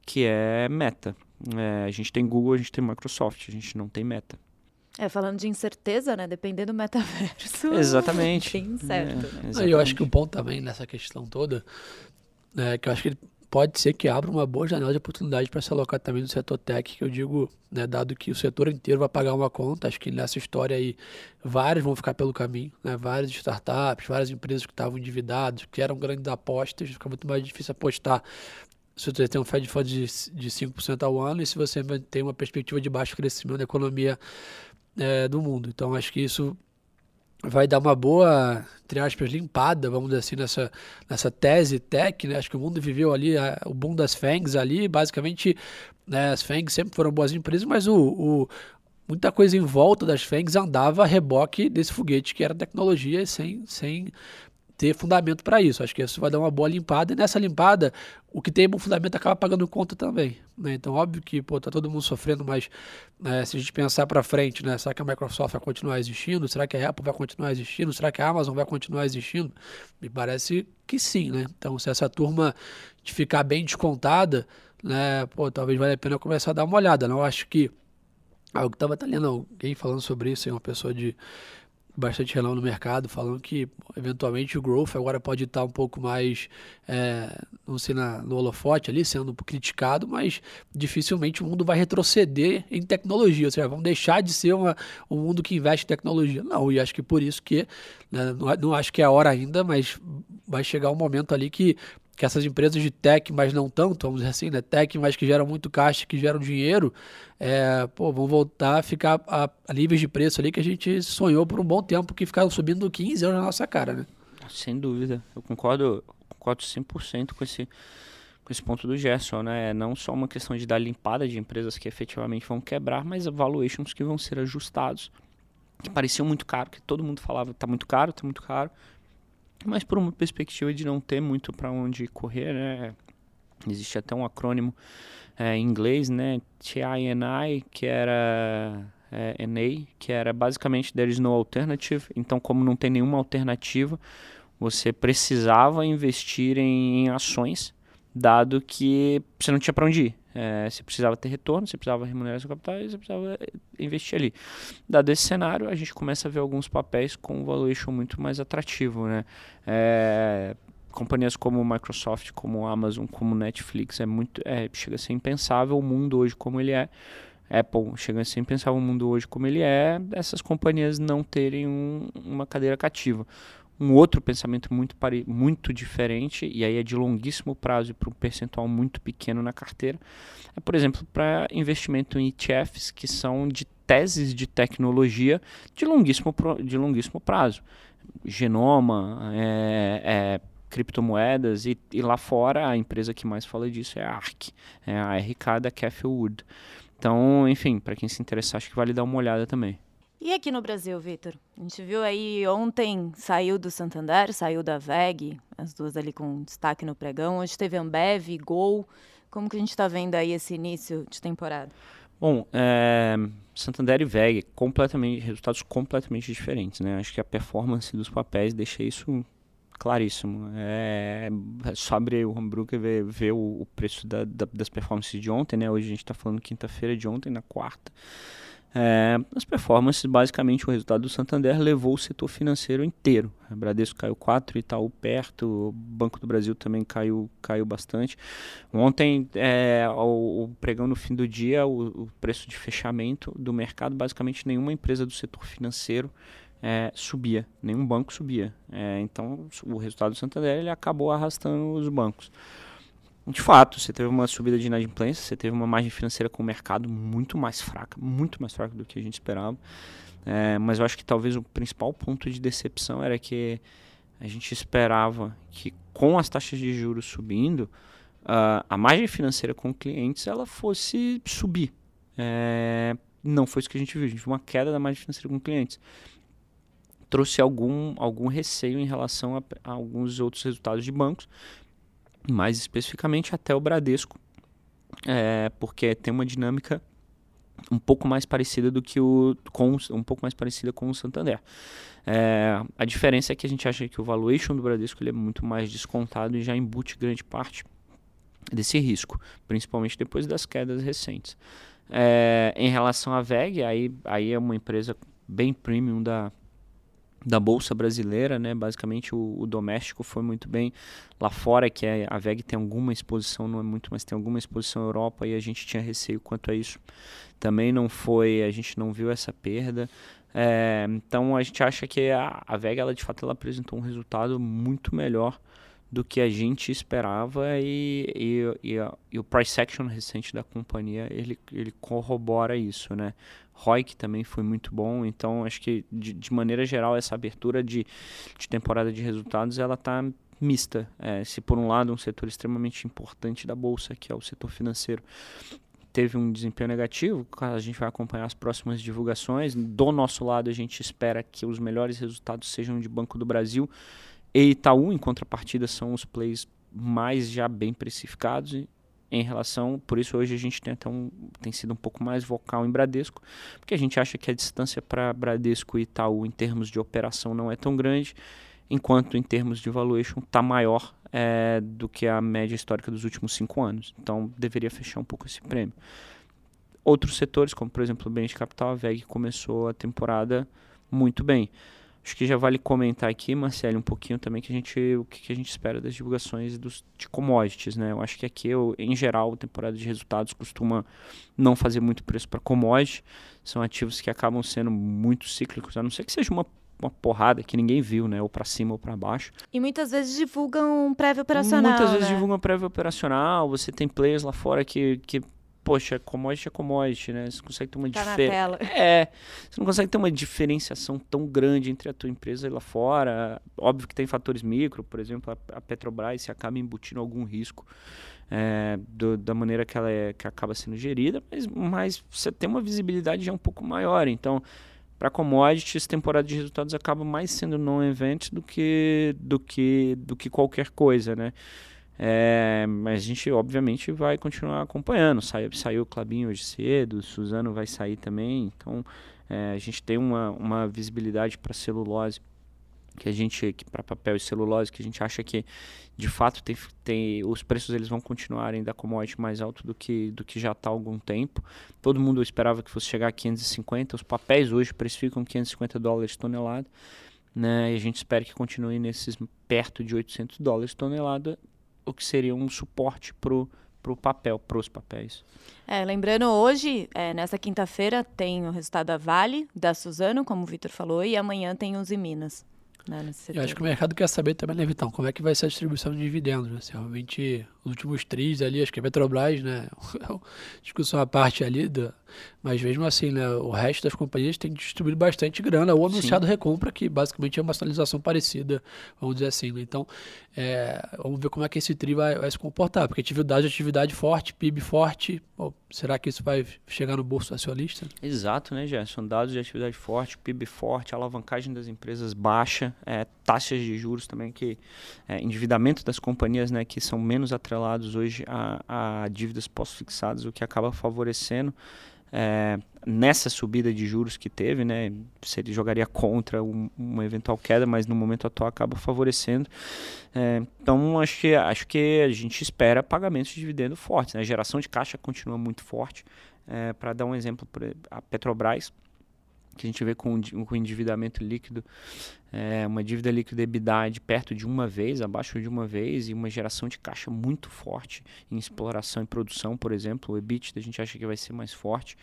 que é Meta. É, a gente tem Google, a gente tem Microsoft, a gente não tem Meta. É, falando de incerteza, né? Dependendo do metaverso. Exatamente. <laughs> Bem certo, é, né? Eu acho que o ponto também nessa questão toda, é que eu acho que ele pode ser que abra uma boa janela de oportunidade para se alocar também no setor tech, que eu digo, né, dado que o setor inteiro vai pagar uma conta, acho que nessa história aí vários vão ficar pelo caminho, né, várias startups, várias empresas que estavam endividadas, que eram grandes apostas, fica muito mais difícil apostar se você tem um Fed Fund de, de 5% ao ano e se você tem uma perspectiva de baixo crescimento da economia é, do mundo. Então, acho que isso vai dar uma boa, entre aspas, limpada, vamos dizer assim, nessa, nessa tese tech, né? Acho que o mundo viveu ali a, o boom das FANGs ali, basicamente, né, as FANGs sempre foram boas empresas, mas o, o muita coisa em volta das FANGs andava a reboque desse foguete que era tecnologia sem, sem ter fundamento para isso. Acho que isso vai dar uma boa limpada. E nessa limpada, o que tem bom fundamento acaba pagando conta também. Né? Então, óbvio que pô, tá todo mundo sofrendo, mas né, se a gente pensar para frente, né, será que a Microsoft vai continuar existindo? Será que a Apple vai continuar existindo? Será que a Amazon vai continuar existindo? Me parece que sim, né? Então, se essa turma de ficar bem descontada, né, pô, talvez valha a pena começar a dar uma olhada. Não acho que algo que estava lendo alguém falando sobre isso, uma pessoa de bastante renome no mercado, falando que eventualmente o growth agora pode estar um pouco mais, é, não sei, na, no holofote ali, sendo criticado, mas dificilmente o mundo vai retroceder em tecnologia, ou seja, vamos deixar de ser uma, um mundo que investe em tecnologia. Não, e acho que por isso que, né, não, não acho que é a hora ainda, mas vai chegar um momento ali que que essas empresas de tech, mas não tanto, vamos dizer assim, né? Tech, mas que geram muito caixa, que geram dinheiro, é, pô, vão voltar a ficar a, a, níveis de preço ali que a gente sonhou por um bom tempo, que ficaram subindo 15 euros na nossa cara, né? Sem dúvida. Eu concordo, concordo 100% com esse, com esse ponto do Gerson, né? É não só uma questão de dar limpada de empresas que efetivamente vão quebrar, mas valuations que vão ser ajustados, que pareciam muito caro, que todo mundo falava, tá muito caro, tá muito caro, mas por uma perspectiva de não ter muito para onde correr, né? Existe até um acrônimo é, em inglês, né? TINI, que era é, NA, que era basicamente There is no alternative. Então, como não tem nenhuma alternativa, você precisava investir em, em ações, dado que você não tinha para onde ir. É, você precisava ter retorno, você precisava remunerar seu capital e você precisava eh, investir ali. Dado esse cenário, a gente começa a ver alguns papéis com um valuation muito mais atrativo. Né? É, companhias como Microsoft, como Amazon, como Netflix, é muito, é, chega a ser impensável o mundo hoje como ele é. Apple chega a ser impensável o mundo hoje como ele é, essas companhias não terem um, uma cadeira cativa um outro pensamento muito, muito diferente, e aí é de longuíssimo prazo e para um percentual muito pequeno na carteira, é, por exemplo, para investimento em ETFs que são de teses de tecnologia de longuíssimo, de longuíssimo prazo. Genoma, é, é, criptomoedas, e, e, lá fora a empresa que mais fala disso é a ARK, é a RK da Cathie Wood. Então, enfim, para quem se interessar, acho que vale dar uma olhada também. E aqui no Brasil, Vitor? A gente viu aí ontem saiu do Santander, saiu da VEG, as duas ali com destaque no pregão. Hoje teve Ambev, Gol. Como que a gente está vendo aí esse início de temporada? Bom, é, Santander e VEG, completamente, resultados completamente diferentes, né? Acho que a performance dos papéis deixa isso claríssimo. É, é só abrir o Homebrew e ver, ver o, o preço da, da, das performances de ontem, né? Hoje a gente está falando quinta-feira de ontem, na quarta. É, as performances, basicamente, o resultado do Santander levou o setor financeiro inteiro. A Bradesco caiu 4, Itaú perto, o Banco do Brasil também caiu, caiu bastante. Ontem, é, o, o, pregão no fim do dia, o, o, preço de fechamento do mercado, basicamente nenhuma empresa do setor financeiro é, subia, nenhum banco subia. É, então, o resultado do Santander ele acabou arrastando os bancos de fato, você teve uma subida de inadimplência, você teve uma margem financeira com o mercado muito mais fraca, muito mais fraca do que a gente esperava. É, mas eu acho que talvez o principal ponto de decepção era que a gente esperava que com as taxas de juros subindo, uh, a margem financeira com clientes ela fosse subir. É, não foi isso que a gente viu, a gente viu uma queda da margem financeira com clientes. Trouxe algum, algum receio em relação a, a alguns outros resultados de bancos, mais especificamente até o Bradesco, é, porque tem uma dinâmica um pouco mais parecida do que o com um pouco mais parecida com o Santander. É, a diferença é que a gente acha que o valuation do Bradesco ele é muito mais descontado e já embute grande parte desse risco, principalmente depois das quedas recentes. É, em relação à VEG, aí, aí é uma empresa bem premium da, da bolsa brasileira, né? Basicamente o, o, doméstico foi muito bem lá fora, que é, a VEG tem alguma exposição, não é muito, mas tem alguma exposição à Europa e a gente tinha receio quanto a isso. Também não foi, a gente não viu essa perda. É, então a gente acha que a, a VEG, ela de fato, ela apresentou um resultado muito melhor do que a gente esperava e, e, e, e, o price action recente da companhia ele, ele corrobora isso, né? ROIC também foi muito bom, então acho que de, de maneira geral essa abertura de, de temporada de resultados ela está mista. É, se por um lado um setor extremamente importante da bolsa, que é o setor financeiro, teve um desempenho negativo, a gente vai acompanhar as próximas divulgações. Do nosso lado, a gente espera que os melhores resultados sejam de Banco do Brasil e Itaú, em contrapartida, são os plays mais já bem precificados em relação, por isso hoje a gente tem até um, tem sido um pouco mais vocal em Bradesco, porque a gente acha que a distância para Bradesco e Itaú em termos de operação não é tão grande, enquanto em termos de valuation está maior é, do que a média histórica dos últimos cinco anos. Então deveria fechar um pouco esse prêmio. Outros setores, como por exemplo o bem de capital, a VEG começou a temporada muito bem. Acho que já vale comentar aqui, Marcelo, um pouquinho também que a gente, o que, a gente espera das divulgações dos, de commodities, né? Eu acho que aqui, eu, em geral, a temporada de resultados costuma não fazer muito preço para commodities. São ativos que acabam sendo muito cíclicos, a não ser que seja uma uma porrada que ninguém viu, né? Ou para cima ou para baixo. E muitas vezes divulgam prévio operacional. Muitas vezes né? divulgam prévio operacional. Você tem players lá fora que, que poxa, commodity é commodity, né? Você consegue ter uma Tá diferença. É, você não consegue ter uma diferenciação tão grande entre a tua empresa e lá fora. Óbvio que tem fatores micro, por exemplo, a, a Petrobras se acaba embutindo algum risco é, do- da maneira que ela é, que acaba sendo gerida, mas, mas você tem uma visibilidade já um pouco maior. Então, para commodities, temporada de resultados acaba mais sendo non-event do que, do, que, do que qualquer coisa, né? É, mas a gente, obviamente, vai continuar acompanhando. Saiu, saiu o Clabinho hoje cedo, o Suzano vai sair também. Então, é, a gente tem uma, uma visibilidade para celulose, que a gente, que para papel e celulose, que a gente acha que, de fato, tem, tem, os preços eles vão continuarem da commodity mais alto do que, do que já está há algum tempo. Todo mundo esperava que fosse chegar a 550. Os papéis hoje precificam 550 dólares tonelada. Né, e a gente espera que continue nesses perto de 800 dólares tonelada o que seria um suporte pro pro papel, pros papéis. É, lembrando, hoje, é, nessa quinta-feira, tem o resultado da Vale, da Suzano, como o Vitor falou, e amanhã tem os Minas. Né, nesse Eu acho que o mercado quer saber também, né, Vitão, como é que vai ser a distribuição de dividendos, né? Se realmente os últimos tris ali, acho que a Petrobras, né? <laughs> discussão à parte ali, do, mas mesmo assim, né? O resto das companhias tem distribuído bastante grana ou Sim. anunciado recompra, que basicamente é uma sinalização parecida, vamos dizer assim, né? Então, é, vamos ver como é que esse tri vai, vai se comportar, porque atividade atividade forte, PIB forte, pô, será que isso vai chegar no bolso acionista? Exato, né, Gerson? Dados de atividade forte, PIB forte, alavancagem das empresas baixa, é, taxas de juros também que é, endividamento das companhias, né, que são menos atrelados hoje a, a dívidas pós-fixadas, o que acaba favorecendo é, nessa subida de juros que teve, né, se ele jogaria contra um- uma eventual queda, mas no momento atual acaba favorecendo. É, então acho que acho que a gente espera pagamentos de dividendo fortes, né? A geração de caixa continua muito forte. Para dar um exemplo, a Petrobras, que a gente vê com, com endividamento líquido, é, uma dívida líquida EBITDA perto de uma vez, abaixo de uma vez, e uma geração de caixa muito forte em exploração e produção, por exemplo. O EBITDA a gente acha que vai ser mais forte.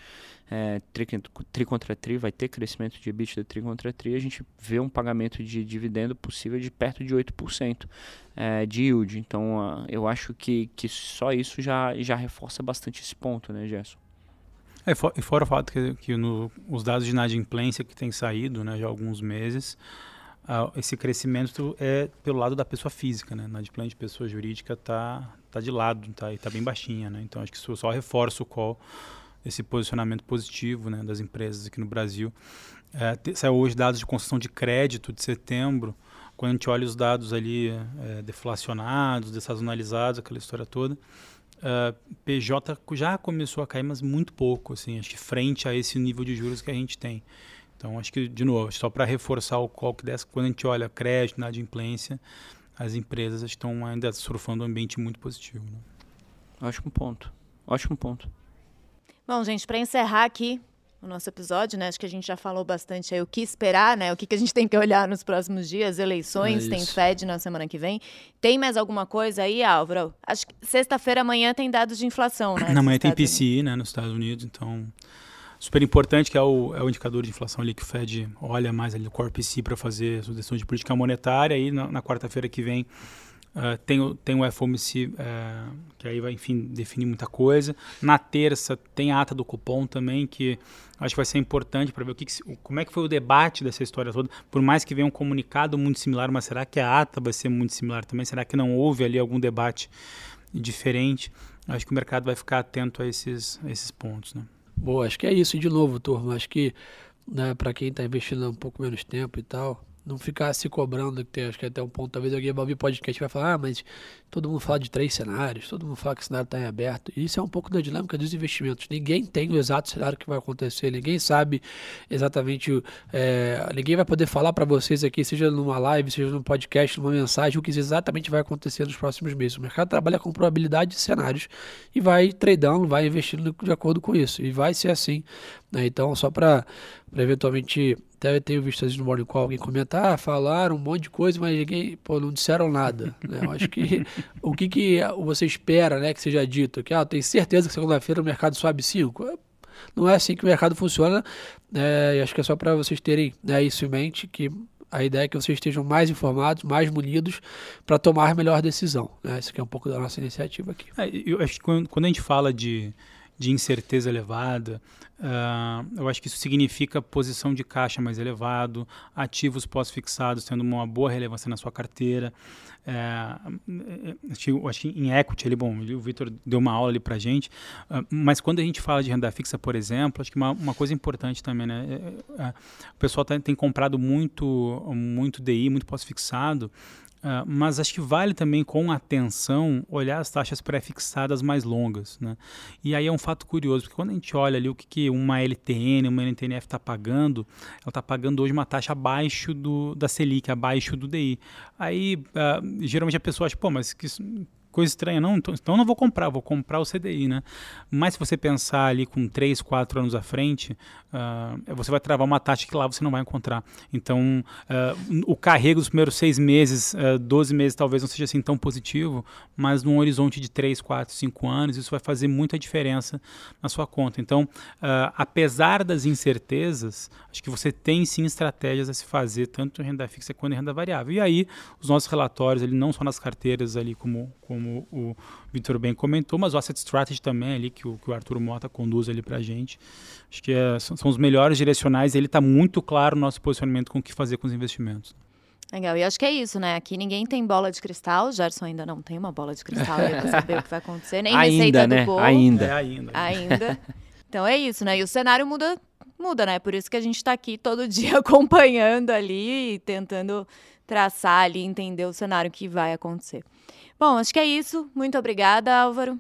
É, tri, tri contra tri, vai ter crescimento de EBITDA tri contra tri. A gente vê um pagamento de dividendo possível de perto de 8% é, de yield. Então, eu acho que, que só isso já, já reforça bastante esse ponto, né, Gerson? É, fo- e fora o fato que, que no- os dados de inadimplência que têm saído né, já há alguns meses, esse crescimento é pelo lado da pessoa física, né? Inadimplência de pessoa jurídica está tá de lado, tá, e está bem baixinha, né? Então acho que isso só reforça o call, esse posicionamento positivo né, das empresas aqui no Brasil. É, saiu hoje dados de concessão de crédito de setembro, quando a gente olha os dados ali é, deflacionados, dessazonalizados, aquela história toda, ah, PJ já começou a cair, mas muito pouco, assim, acho que frente a esse nível de juros que a gente tem. Então, acho que, de novo, só para reforçar o que dessa, quando a gente olha crédito, inadimplência, as empresas estão ainda surfando um ambiente muito positivo. Né? Ótimo ponto. Ótimo ponto. Bom, gente, para encerrar aqui o nosso episódio, né? Acho que a gente já falou bastante aí o que esperar, né? O que, que a gente tem que olhar nos próximos dias, eleições, É tem. Fed na semana que vem. Tem mais alguma coisa aí, Álvaro? Acho que sexta-feira amanhã tem dados de inflação, né? <clears throat> Na manhã tem Estados Unidos. PCI né, nos Estados Unidos, então super importante que é o, é o indicador de inflação ali que o Fed olha mais ali o Core PCI para fazer decisão de política monetária e na, na quarta-feira que vem ah, tem, o, tem o FOMC ah, que aí vai enfim definir muita coisa na terça tem a ata do cupom também que acho que vai ser importante para ver o que, que como é que foi o debate dessa história toda por mais que venha um comunicado muito similar mas será que a ata vai ser muito similar também será que não houve ali algum debate diferente acho que o mercado vai ficar atento a esses, a esses pontos, né? Boa, acho que é isso. De novo, turma, acho que né, para quem está investindo há um pouco menos tempo e tal, não ficar se cobrando, que tem, acho que até um ponto, talvez alguém vai ouvir podcast vai falar, ah, mas todo mundo fala de três cenários, todo mundo fala que o cenário está em aberto. E isso é um pouco da dinâmica dos investimentos. Ninguém tem o exato cenário que vai acontecer, ninguém sabe exatamente, é, ninguém vai poder falar para vocês aqui, seja numa live, seja num podcast, numa mensagem, o que exatamente vai acontecer nos próximos meses. O mercado trabalha com probabilidade de cenários e vai tradando, vai investindo de acordo com isso. E vai ser assim. né? Então, só para eventualmente. Até eu tenho visto às vezes no Morning Call alguém comentar, ah, falaram um monte de coisa, mas ninguém, pô, não disseram nada. <laughs> né? Eu acho que o que, que você espera né, que seja dito? Que ah, tenho certeza que segunda-feira o mercado sobe 5. Não é assim que o mercado funciona. É, e acho que é só para vocês terem né, isso em mente, que a ideia é que vocês estejam mais informados, mais munidos para tomar a melhor decisão. Né? Isso aqui é um pouco da nossa iniciativa aqui. É, eu acho que quando, quando a gente fala de, de incerteza elevada, uh, eu acho que isso significa posição de caixa mais elevado, ativos pós-fixados tendo uma boa relevância na sua carteira. É, acho, acho que em equity, ali, bom, o Vitor deu uma aula ali para gente, uh, mas quando a gente fala de renda fixa, por exemplo, acho que uma, uma coisa importante também, né? É, o pessoal tá, tem comprado muito, muito DI, muito pós-fixado, Uh, mas acho que vale também, com atenção, olhar as taxas pré-fixadas mais longas. Né? E aí é um fato curioso, porque quando a gente olha ali o que, que uma LTN, uma NTNF está pagando, ela está pagando hoje uma taxa abaixo do, da Selic, abaixo do DI. Aí, uh, geralmente a pessoa acha, pô, mas que, coisa estranha, não, então, então não vou comprar, vou comprar o CDI, né? Mas se você pensar ali com 3, 4 anos à frente, uh, você vai travar uma taxa que lá você não vai encontrar. Então, uh, o carrego dos primeiros 6 meses, uh, ah, 12 meses talvez não seja assim tão positivo, mas num horizonte de 3, 4, 5 anos, isso vai fazer muita diferença na sua conta. Então, apesar das incertezas, acho que você tem sim estratégias a se fazer, tanto em renda fixa quanto em renda variável. E aí, os nossos relatórios, ele não só nas carteiras ali como, como como o Vitor bem comentou, mas o Asset Strategy também ali, que o, que o Arthur Mota conduz ali para a gente. Acho que é, são, são, os melhores direcionais e ele está muito claro no nosso posicionamento com o que fazer com os investimentos. Legal, e acho que é isso, né? Aqui ninguém tem bola de cristal, o Gerson ainda não tem uma bola de cristal para saber o que vai acontecer, nem ainda, receita né? do bolo. Ainda. É ainda. Ainda. Então é isso, né? E o cenário muda, muda, né? Por isso que a gente está aqui todo dia <laughs> acompanhando ali e tentando traçar ali, entender o cenário que vai acontecer. Bom, acho que é isso. Muito obrigada, Álvaro.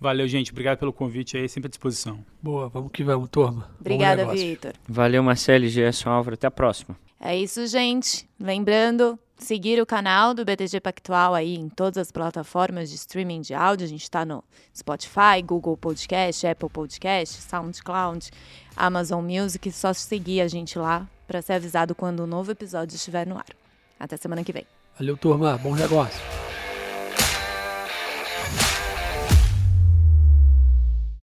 Valeu, gente. Obrigado pelo convite aí, sempre à disposição. Boa, vamos que vamos, turma. Obrigada, Vitor. Valeu, Marcelo, Gerson, Álvaro. Até a próxima. É isso, gente. Lembrando, seguir o canal do BTG Pactual aí em todas as plataformas de streaming de áudio. A gente está no Spotify, Google Podcast, Apple Podcast, SoundCloud, Amazon Music. Só seguir a gente lá para ser avisado quando o um novo episódio estiver no ar. Até semana que vem. Valeu, turma. Bom negócio.